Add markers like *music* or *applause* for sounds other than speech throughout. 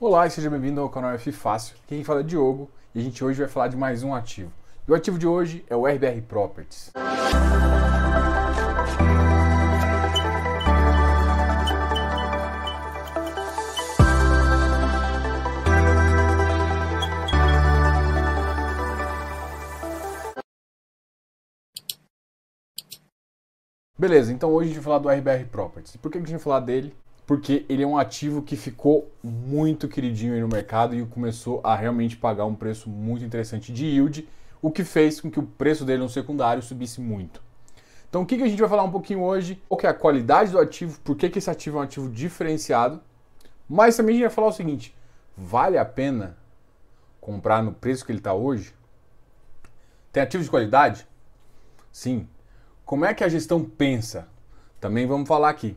Olá e seja bem-vindo ao canal F Fácil. Quem fala é Diogo e a gente hoje vai falar de mais um ativo. E o ativo de hoje é o RBR Properties. Beleza, então hoje a gente vai falar do RBR Properties. Por que a gente vai falar dele? Porque ele é um ativo que ficou muito queridinho aí no mercado e começou a realmente pagar um preço muito interessante de yield, o que fez com que o preço dele no secundário subisse muito. Então o que, que a gente vai falar um pouquinho hoje? Qual é a qualidade do ativo, por que, que esse ativo é um ativo diferenciado, mas também a gente vai falar o seguinte, vale a pena comprar no preço que ele está hoje? Tem ativo de qualidade? Sim, como é que a gestão pensa? Também vamos falar aqui.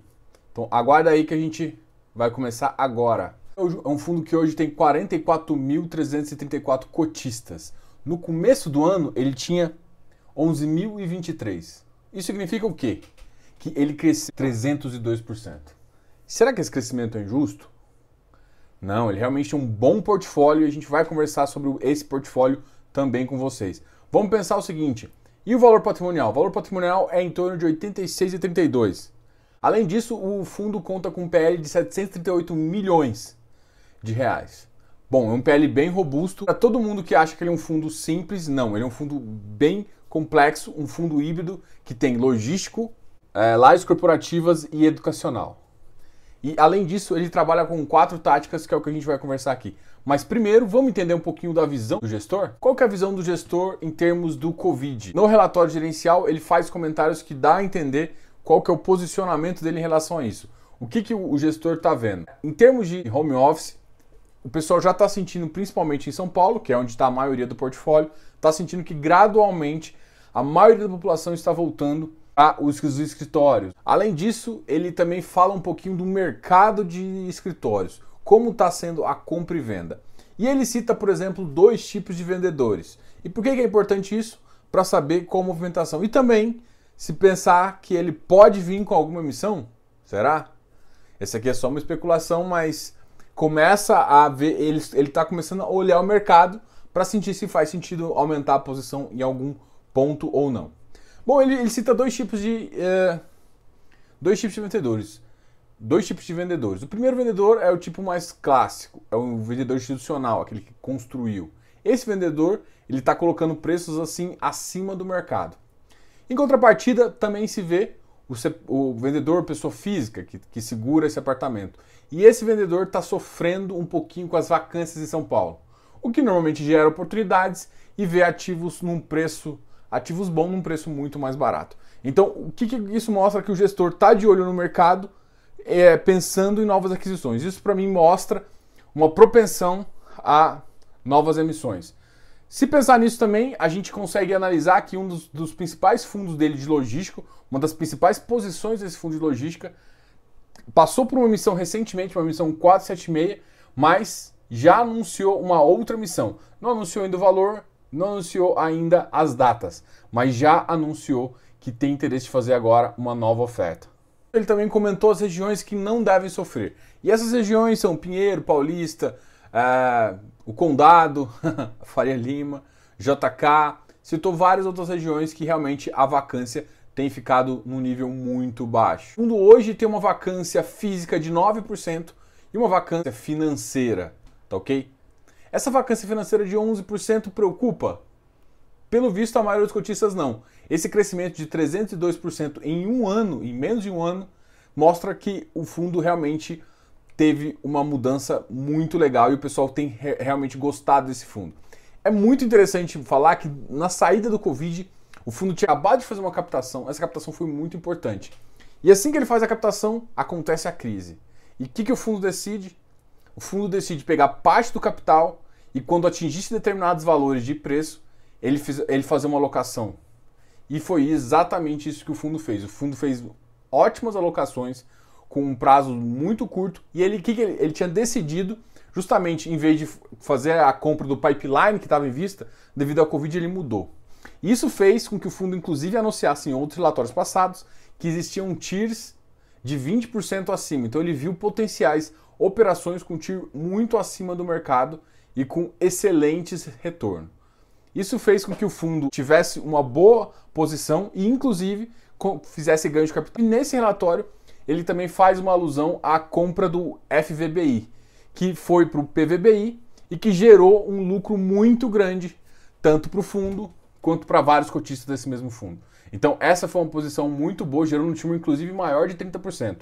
Então aguarda aí que a gente vai começar agora. É um fundo que hoje tem 44.334 cotistas. No começo do ano ele tinha 11.023. Isso significa o quê? Que ele cresceu 302%. Será que esse crescimento é injusto? Não, ele realmente é um bom portfólio e a gente vai conversar sobre esse portfólio também com vocês. Vamos pensar o seguinte: e o valor patrimonial? O valor patrimonial é em torno de 86,32. Além disso, o fundo conta com um PL de 738 milhões de reais. Bom, é um PL bem robusto. Para todo mundo que acha que ele é um fundo simples, não. Ele é um fundo bem complexo, um fundo híbrido que tem logístico, é, corporativas e educacional. E além disso, ele trabalha com quatro táticas, que é o que a gente vai conversar aqui. Mas primeiro, vamos entender um pouquinho da visão do gestor? Qual que é a visão do gestor em termos do Covid? No relatório gerencial, ele faz comentários que dá a entender qual que é o posicionamento dele em relação a isso. O que, que o gestor está vendo? Em termos de home office, o pessoal já está sentindo, principalmente em São Paulo, que é onde está a maioria do portfólio, está sentindo que gradualmente a maioria da população está voltando a os escritórios. Além disso, ele também fala um pouquinho do mercado de escritórios como está sendo a compra e venda. E ele cita, por exemplo, dois tipos de vendedores. E por que é importante isso? Para saber qual a movimentação. E também se pensar que ele pode vir com alguma emissão. Será? Essa aqui é só uma especulação, mas começa a ver, ele está começando a olhar o mercado para sentir se faz sentido aumentar a posição em algum ponto ou não. Bom, ele, ele cita dois tipos de é, dois tipos de vendedores dois tipos de vendedores. O primeiro vendedor é o tipo mais clássico, é o vendedor institucional, aquele que construiu. Esse vendedor ele está colocando preços assim acima do mercado. Em contrapartida, também se vê o, o vendedor pessoa física que, que segura esse apartamento. E esse vendedor está sofrendo um pouquinho com as vacâncias em São Paulo, o que normalmente gera oportunidades e vê ativos num preço ativos bons num preço muito mais barato. Então, o que, que isso mostra que o gestor está de olho no mercado é, pensando em novas aquisições. Isso para mim mostra uma propensão a novas emissões. Se pensar nisso também, a gente consegue analisar que um dos, dos, principais fundos dele de logístico, uma das principais posições desse fundo de logística, passou por uma emissão recentemente, uma emissão 476, mas já anunciou uma outra emissão. Não anunciou ainda o valor, não anunciou ainda as datas, mas já anunciou que tem interesse de fazer agora uma nova oferta. Ele também comentou as regiões que não devem sofrer. E essas regiões são Pinheiro, Paulista, é, o Condado, *laughs* Faria Lima, JK, citou várias outras regiões que realmente a vacância tem ficado num nível muito baixo. O mundo hoje tem uma vacância física de 9% e uma vacância financeira, tá ok? Essa vacância financeira de 11% preocupa? Pelo visto, a maioria dos cotistas não. Esse crescimento de 302% em um ano, em menos de um ano, mostra que o fundo realmente teve uma mudança muito legal e o pessoal tem re realmente gostado desse fundo. É muito interessante falar que na saída do Covid, o fundo tinha acabado de fazer uma captação, essa captação foi muito importante. E assim que ele faz a captação, acontece a crise. E o que, que o fundo decide? O fundo decide pegar parte do capital e quando atingisse determinados valores de preço, ele, fez, ele fazer uma alocação. E foi exatamente isso que o fundo fez. O fundo fez ótimas alocações com um prazo muito curto e ele que, que ele, ele tinha decidido justamente em vez de fazer a compra do pipeline que estava em vista, devido ao Covid ele mudou. Isso fez com que o fundo inclusive anunciasse em outros relatórios passados que existiam tiers de 20% acima. Então ele viu potenciais operações com TIR muito acima do mercado e com excelentes retornos. Isso fez com que o fundo tivesse uma boa posição e, inclusive, fizesse ganho de capital. E nesse relatório, ele também faz uma alusão à compra do FVBI, que foi para o PVBI e que gerou um lucro muito grande, tanto para o fundo quanto para vários cotistas desse mesmo fundo. Então, essa foi uma posição muito boa, gerando um time, inclusive, maior de 30%.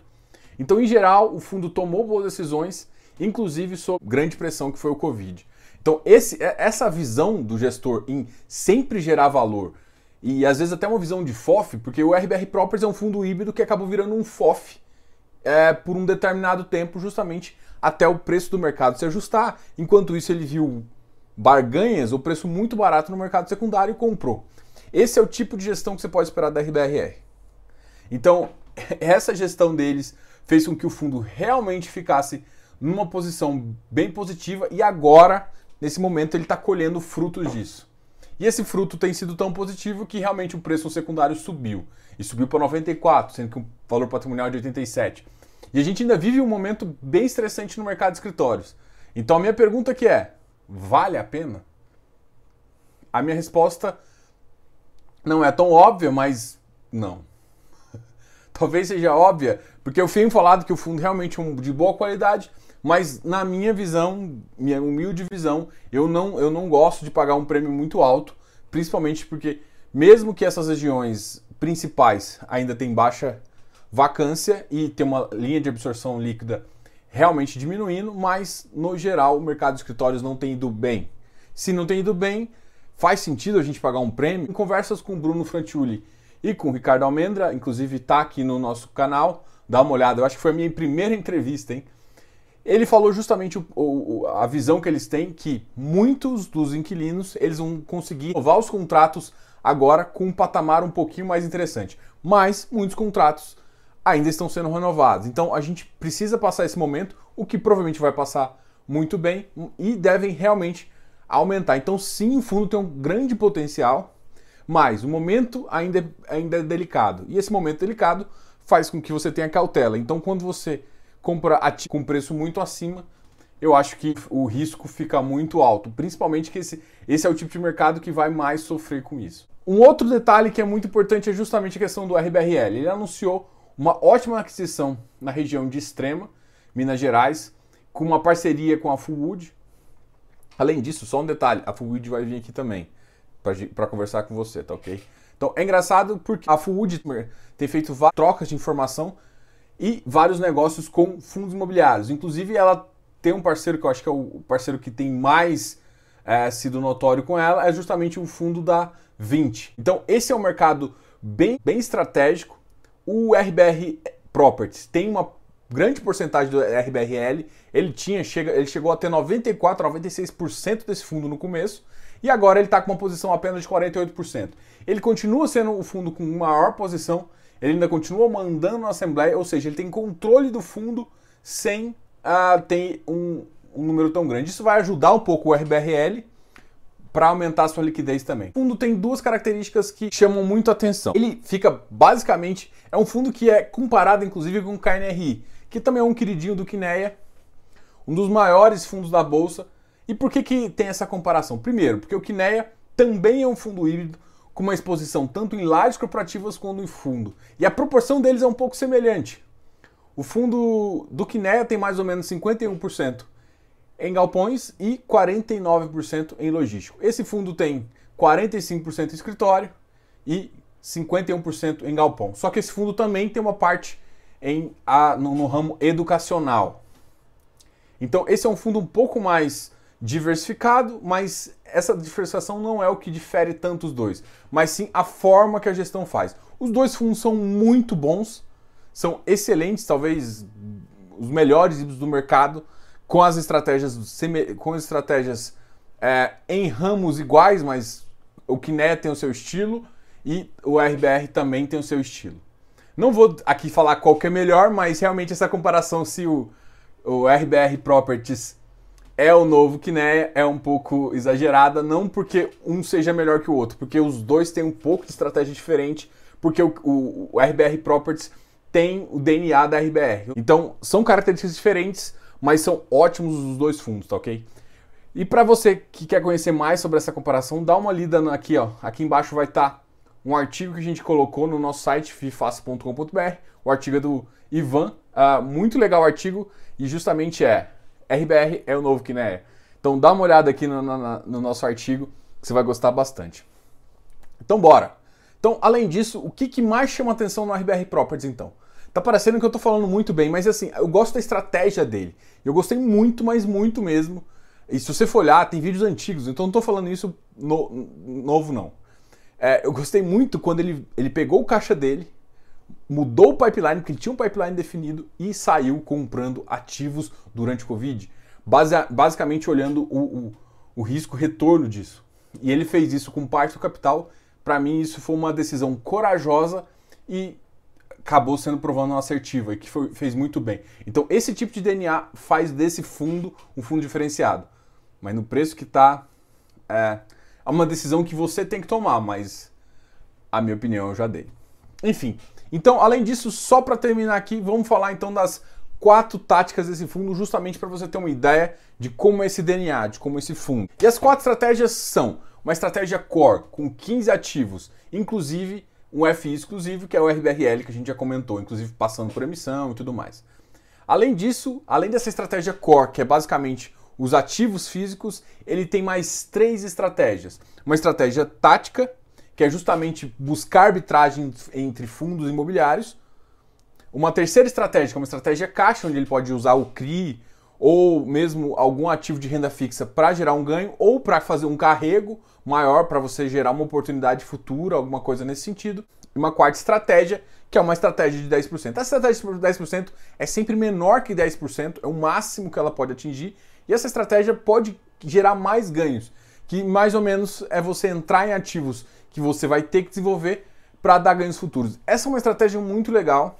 Então, em geral, o fundo tomou boas decisões, inclusive sob grande pressão que foi o Covid. Então, esse, é, essa visão do gestor em sempre gerar valor, e às vezes até uma visão de FOF, porque o RBR Properties é um fundo híbrido que acabou virando um FOF é, por um determinado tempo, justamente até o preço do mercado se ajustar. Enquanto isso, ele viu barganhas, o preço muito barato no mercado secundário e comprou. Esse é o tipo de gestão que você pode esperar da RBRR. Então, *laughs* essa gestão deles fez com que o fundo realmente ficasse numa posição bem positiva e agora, nesse momento, ele está colhendo frutos disso. E esse fruto tem sido tão positivo que realmente o preço secundário subiu. E subiu para 94, sendo que o valor patrimonial é de 87. E a gente ainda vive um momento bem estressante no mercado de escritórios. Então a minha pergunta aqui é: vale a pena? A minha resposta não é tão óbvia, mas não. *laughs* Talvez seja óbvia, porque eu tenho falado que o fundo realmente é de boa qualidade, mas na minha visão, minha humilde visão, eu não, eu não gosto de pagar um prêmio muito alto, principalmente porque mesmo que essas regiões principais ainda tem baixa vacância e tem uma linha de absorção líquida realmente diminuindo, mas no geral o mercado de escritórios não tem ido bem. Se não tem ido bem, faz sentido a gente pagar um prêmio? Em conversas com o Bruno Frantiuli e com o Ricardo Almendra, inclusive está aqui no nosso canal, dá uma olhada, eu acho que foi a minha primeira *laughs* entrevista, hein? Ele falou justamente o, o, a visão que eles têm que muitos dos inquilinos eles vão conseguir renovar os contratos agora com um patamar um pouquinho mais interessante. Mas muitos contratos ainda estão sendo renovados. Então a gente precisa passar esse momento, o que provavelmente vai passar muito bem e devem realmente aumentar. Então sim, o fundo tem um grande potencial, mas o momento ainda é, ainda é delicado. E esse momento delicado faz com que você tenha cautela. Então quando você compra com preço muito acima, eu acho que o risco fica muito alto, principalmente que esse, esse é o tipo de mercado que vai mais sofrer com isso. Um outro detalhe que é muito importante é justamente a questão do RBRL. Ele anunciou uma ótima aquisição na região de Extrema, Minas Gerais, com uma parceria com a Fullwood. Além disso, só um detalhe, a Fullwood vai vir aqui também para conversar com você, tá ok? Então é engraçado porque a Fullwood tem feito trocas de informação e vários negócios com fundos imobiliários. Inclusive, ela tem um parceiro que eu acho que é o parceiro que tem mais é, sido notório com ela, é justamente o fundo da 20. Então, esse é um mercado bem, bem estratégico. O RBR Properties tem uma grande porcentagem do RBRL. Ele tinha, chega, ele chegou a ter 94, 96% desse fundo no começo. E agora ele está com uma posição apenas de 48%. Ele continua sendo o fundo com maior posição ele ainda continua mandando na Assembleia, ou seja, ele tem controle do fundo sem uh, ter um, um número tão grande. Isso vai ajudar um pouco o RBRL para aumentar a sua liquidez também. O fundo tem duas características que chamam muito atenção. Ele fica basicamente é um fundo que é comparado inclusive com o KNRI, que também é um queridinho do Kineia, um dos maiores fundos da bolsa. E por que que tem essa comparação? Primeiro, porque o Kineia também é um fundo híbrido com uma exposição tanto em lajes corporativas quanto em fundo. E a proporção deles é um pouco semelhante. O fundo do Kinea tem mais ou menos 51% em galpões e 49% em logístico. Esse fundo tem 45% em escritório e 51% em galpão. Só que esse fundo também tem uma parte em, a, no, no ramo educacional. Então, esse é um fundo um pouco mais diversificado, mas essa diversificação não é o que difere tanto os dois, mas sim a forma que a gestão faz. Os dois fundos são muito bons, são excelentes, talvez os melhores do mercado, com as estratégias, com as estratégias é, em ramos iguais, mas o Kiné tem o seu estilo e o RBR também tem o seu estilo. Não vou aqui falar qual que é melhor, mas realmente essa comparação se o, o RBR Properties é o novo Kinea, é um pouco exagerada, não porque um seja melhor que o outro, porque os dois têm um pouco de estratégia diferente, porque o, o, o RBR Properties tem o DNA da RBR. Então, são características diferentes, mas são ótimos os dois fundos, tá ok? E para você que quer conhecer mais sobre essa comparação, dá uma lida aqui, ó. Aqui embaixo vai estar tá um artigo que a gente colocou no nosso site fiface.com.br. O artigo é do Ivan, uh, muito legal o artigo e justamente é RBR é o novo é. Então dá uma olhada aqui no, no, no nosso artigo que você vai gostar bastante. Então bora. Então, além disso, o que, que mais chama atenção no RBR Properties então? Tá parecendo que eu tô falando muito bem, mas assim, eu gosto da estratégia dele. Eu gostei muito, mas muito mesmo. E se você for olhar, tem vídeos antigos, então não tô falando isso no, novo não. É, eu gostei muito quando ele, ele pegou o caixa dele, mudou o pipeline, porque ele tinha um pipeline definido e saiu comprando ativos durante o Covid, base, basicamente olhando o, o, o risco-retorno disso. E ele fez isso com parte do capital. Para mim, isso foi uma decisão corajosa e acabou sendo provando uma assertiva e que foi, fez muito bem. Então, esse tipo de DNA faz desse fundo um fundo diferenciado. Mas no preço que está, é, é uma decisão que você tem que tomar, mas a minha opinião eu já dei. Enfim, então, além disso, só para terminar aqui, vamos falar então das quatro táticas desse fundo, justamente para você ter uma ideia de como é esse DNA, de como é esse fundo. E as quatro estratégias são uma estratégia core com 15 ativos, inclusive um FI exclusivo, que é o RBRL, que a gente já comentou, inclusive passando por emissão e tudo mais. Além disso, além dessa estratégia core, que é basicamente os ativos físicos, ele tem mais três estratégias. Uma estratégia tática, que é justamente buscar arbitragem entre fundos imobiliários. Uma terceira estratégia, que é uma estratégia caixa, onde ele pode usar o CRI ou mesmo algum ativo de renda fixa para gerar um ganho ou para fazer um carrego maior para você gerar uma oportunidade futura, alguma coisa nesse sentido. E uma quarta estratégia, que é uma estratégia de 10%. Essa estratégia de 10% é sempre menor que 10%, é o máximo que ela pode atingir, e essa estratégia pode gerar mais ganhos, que mais ou menos é você entrar em ativos que você vai ter que desenvolver para dar ganhos futuros. Essa é uma estratégia muito legal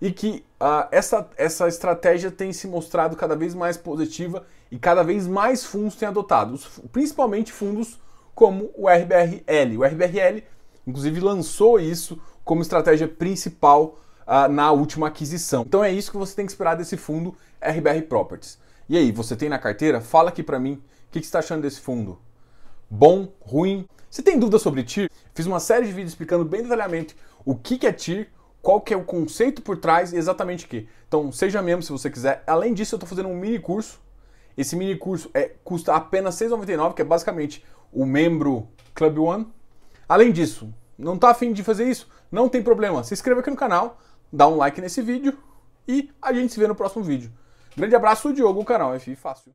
e que uh, essa, essa estratégia tem se mostrado cada vez mais positiva e cada vez mais fundos têm adotado, principalmente fundos como o RBRL. O RBRL, inclusive, lançou isso como estratégia principal uh, na última aquisição. Então é isso que você tem que esperar desse fundo RBR Properties. E aí, você tem na carteira? Fala aqui para mim o que, que você está achando desse fundo. Bom, ruim? Se tem dúvida sobre TIR, fiz uma série de vídeos explicando bem detalhadamente o que, é TIR, qual que é o conceito por trás e exatamente o que. Então, seja membro se você quiser. Além disso, eu estou fazendo um mini curso. Esse mini curso é, custa apenas R$ 6,99, que é basicamente o membro Club One. Além disso, não está afim de fazer isso? Não tem problema. Se inscreva aqui no canal, dá um like nesse vídeo e a gente se vê no próximo vídeo. Grande abraço, Diogo, o canal FI Fácil.